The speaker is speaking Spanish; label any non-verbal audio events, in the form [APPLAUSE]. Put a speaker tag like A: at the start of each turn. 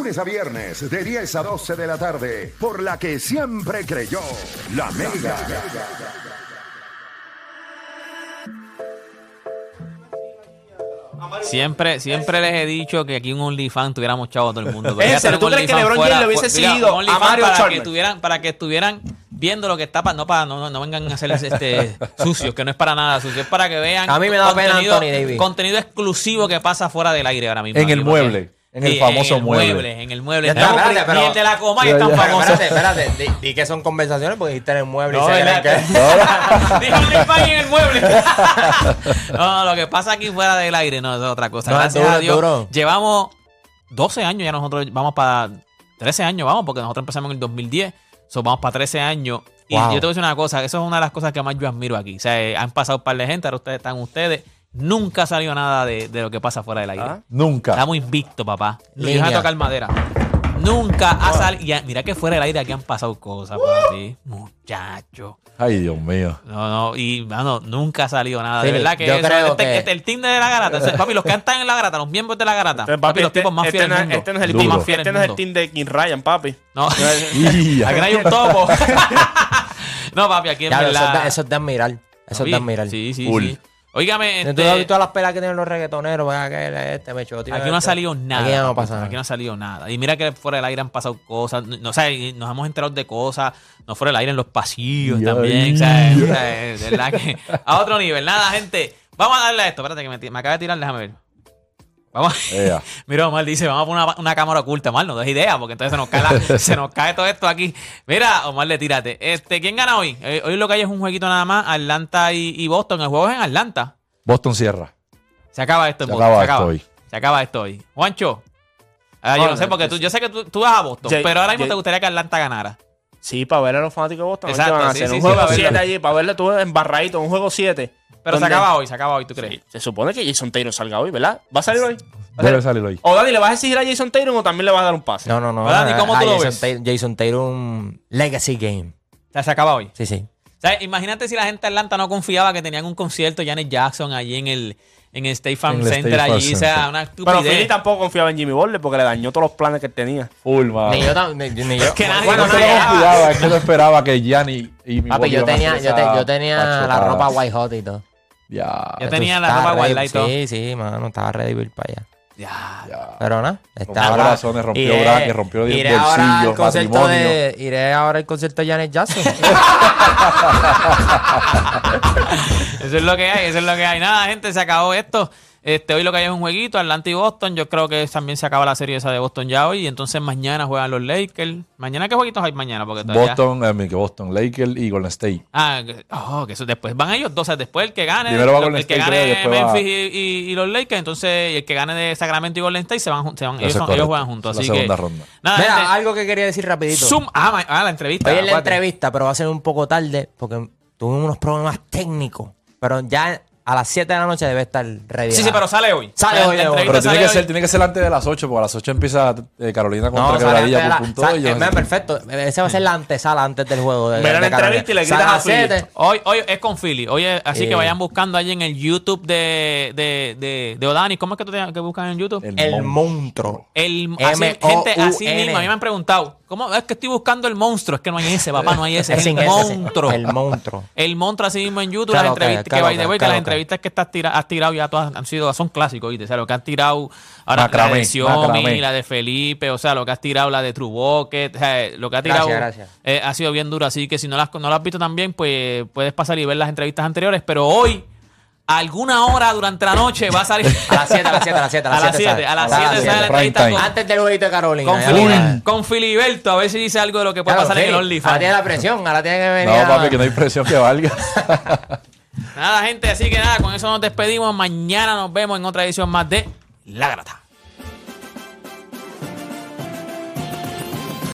A: lunes a viernes de 10 a 12 de la tarde, por la que siempre creyó la Mega.
B: Siempre, siempre les he dicho que aquí un OnlyFans tuviéramos chavo a todo el mundo.
C: ¿En
B: ya
C: serio? ¿Tú crees que
B: OnlyFans
C: LeBron James
B: fuera,
C: le hubiese seguido a Mario
B: para que
C: Chalmers?
B: tuvieran, para que estuvieran viendo lo que está pa- no para no, no, no vengan a hacer este [LAUGHS] sucios, que no es para nada sucio, es para que vean
D: A mí me da pena
B: contenido,
D: Anthony Davis.
B: contenido exclusivo que pasa fuera del aire ahora mismo.
E: En el mueble, en el famoso
B: en el
E: mueble.
B: En el mueble.
D: Ya
B: Estamos-
D: espérate, pero-
B: Ni el de la coma es
E: Ya,
B: tan
E: ya.
D: Pero
B: famoso.
D: espérate, espérate. Di, di que son conversaciones porque dijiste en el mueble
B: No,
D: y se.
B: Dijo en el mueble. [LAUGHS] no, lo que pasa aquí fuera del aire no es otra cosa.
D: No,
B: Gracias
D: duro,
B: a Dios.
D: duro.
B: Llevamos 12 años ya nosotros vamos para 13 años, vamos, porque nosotros empezamos en el 2010. So, vamos para 13 años. Y
D: Wow.
B: yo te voy a decir una cosa, eso es una de las cosas que más yo admiro aquí. O sea, eh, han pasado un par de gente, ahora ustedes están ustedes. Nunca ha salido nada de, de lo que pasa fuera del aire.
C: Ah.
E: Nunca.
B: Estamos invictos, papá.
D: Línea.
B: Deja de tocar madera. Nunca ha salido. Mira que fuera del aire aquí han pasado cosas, papi. Muchacho.
E: Ay, Dios mío.
B: No, no, y mano, nunca ha salido nada. De verdad que,
D: yo
B: eso-
D: creo
B: este,
D: que-
B: este- el team de la garata, ese- papi, los que están en la garata, los miembros de la garata,
C: Este,
B: papi, los tipos más
C: este
B: fieles
C: no
B: del
C: es-
B: mundo.
C: este no es el
E: Duro.
C: team,
B: más fieles
C: este no es el team de King Ryan, papi.
B: No,
E: Y- [LAUGHS]
B: aquí no hay un topo. [LAUGHS] no, papi, aquí en
D: Ya, eso, es
B: verdad.
D: de, eso es de admirar. Eso es de admirar.
B: Sí, sí,
E: Full.
B: sí. Óigame,
D: ¿Tú has
B: este,
D: visto todas las pelas que tienen los reggaetoneros? Aquel, este, me
B: Aquí no ha
D: este.
B: salido nada.
D: Aquí no ha pasado.
B: Aquí no ha salido nada. Y mira que fuera del aire han pasado cosas. No, o sea, nos hemos enterado de cosas. No fuera del aire en los pasillos también.
E: ahí.
B: O sea, o sea, de verdad que a otro nivel. Nada, gente. Vamos a darle a esto. Espérate que me, me acaba de tirar. Déjame ver. Vamos. [LAUGHS] Mira, Omar dice, vamos a poner una, una cámara oculta. Omar, no des idea, porque entonces se nos cae, la- [LAUGHS] se nos cae todo esto aquí. Mira, Omar, le tírate. Este, ¿Quién gana hoy? Eh, hoy lo que hay es un jueguito nada más. Atlanta y, y Boston. El juego es en Atlanta.
E: Boston cierra.
B: Se acaba esto.
E: Se
B: Boston,
E: acaba
B: se
E: esto
B: acaba.
E: hoy.
B: Se acaba esto hoy. Juancho. Ah, yo
C: No,
B: no sé, porque tú, yo sé que tú, tú vas a Boston, pero ahora mismo te gustaría que Atlanta ganara.
C: Sí, para ver a los fanáticos de Boston.
B: Exacto,
C: ¿qué van a
B: sí,
C: hacer?
B: sí,
C: un
B: sí,
C: juego
B: para verlo.
C: 7 allí, para verlo tú embarradito, un juego 7.
B: Pero se acaba hoy, se acaba hoy, ¿tú crees?
C: Se supone que Jason Taylor salga hoy, ¿verdad? ¿Va a salir hoy?
E: Debe salir hoy.
C: O Dani, ¿le vas a exigir a Jason Taylor o también le vas a dar un pase?
D: No, no, no.
B: ¿Y cómo tú lo
D: Jason
B: ves?
D: Taylor, Jason Taylor, un legacy game.
B: O sea, se acaba hoy.
D: Sí, sí.
B: O sea, imagínate si la gente de Atlanta no confiaba que tenían un concierto Janet Jackson allí en el, en el State Farm Center
E: State Farm
B: allí. O sea,
E: Center.
B: una
C: Pero Philly
B: estupidez.
C: tampoco confiaba en Jimmy Butler porque le dañó todos los planes que él tenía.
E: Full, man.
D: Ni yo, ni, ni yo. [LAUGHS]
B: que nadie
D: Bueno,
E: no confiaba, es que no esperaba que Gianni y mi
D: Papi, yo tenía, yo, te- yo tenía la ropa white hot y todo.
E: Ya.
B: Ya tenía la ropa guardada y todo.
D: Sí, sí, mano, estaba ready para ir para allá.
B: Ya.
E: ya.
D: Pero nada,
E: Rompió
D: está ahora.
E: corazones, rompió braques, rompió
D: iré
E: bolsillos,
D: ahora al concierto de, iré ahora al concierto de Janet Jackson. [LAUGHS]
B: Eso es lo que hay, eso es lo que hay. Nada, gente, se acabó esto. Este, hoy lo que hay es un jueguito, Atlanta y Boston. Yo creo que también se acaba la serie esa de Boston ya hoy. Y entonces mañana juegan los Lakers. ¿Mañana qué jueguitos hay mañana? Porque todavía...
E: Boston, eh, que Boston, Lakers y Golden State.
B: Ah, que- oh, que eso después van ellos dos. O sea, después el que gane,
E: Primero va
B: el,
E: Golden
B: el que
E: State,
B: gane
E: creo, va-
B: Memphis y, y- y los Lakers, entonces y el que gane de Sacramento y Golden State se van, se van ellos, son- juegan juntos. Así
E: la segunda
B: que,
E: ronda.
B: nada,
D: Mira,
B: gente,
D: algo que quería decir rapidito.
B: zoom, ah, ah, la entrevista.
D: Hoy es la entrevista, pero va a ser un poco tarde porque tuve unos problemas técnicos. Pero ya a las 7 de la noche debe estar ready.
B: Sí, sí, pero sale hoy.
D: Sale hoy,
E: Pero tiene
B: sale
E: que,
B: hoy.
E: ser, tiene que ser antes de las 8, porque a las 8 empieza eh, Carolina contra
D: No,
E: Quebradilla
D: la-
E: por punto.
D: sale-
E: y yo-
D: eh, perfecto. Ese va a ser la antesala antes del juego. De,
C: Ve la
D: de Carolina.
C: entrevista y le
D: Sale
C: gritas a
D: las
C: Philly.
D: 7.
B: Hoy, hoy es con Philly. Hoy es- así que
D: Eh.
B: vayan buscando allí en el YouTube de, de, de, de O'Dani. ¿Cómo es que tú te que buscan en YouTube?
E: El
D: El
E: mon-
D: monstruo.
B: El, así, gente, así mismo, a mí me han preguntado, ¿cómo es que estoy buscando el monstruo? Es que no hay ese, papá, no hay ese, [LAUGHS] es el monstruo.
D: El monstruo.
B: El monstruo así mismo en YouTube, las
D: que,
B: entrevistas by the way, que las
D: que.
B: Entrevistas que estás tira- has tirado ya todas han sido, son clásicos, ¿viste? O sea, lo que has tirado ahora la de Xiaomi,
E: macramé.
B: la de Felipe, o sea, lo que has tirado, la de True Bucket, o sea, lo que has tirado
D: Gracias, gracias.
B: eh, ha sido bien duro, así que si no las, no las has visto también, pues puedes pasar y ver las entrevistas anteriores, pero hoy, a alguna hora durante la noche va a salir... [LAUGHS]
D: A las 7, a las 7, a las 7.
B: A las 7, a las
D: Sale
B: 7 sale la
E: siete.
B: entrevista con.
D: Antes del jueguito de Carolina.
B: con, Fili- Filiberto, a ver si dice algo de lo que puede
D: Claro,
B: pasar en el OnlyFans.
D: Ahora tiene la presión, ahora tiene que venir.
E: No, papi, que no hay presión que valga. [LAUGHS]
B: Nada, gente, así que nada, con eso nos despedimos. Mañana nos vemos en otra edición más de La Grata.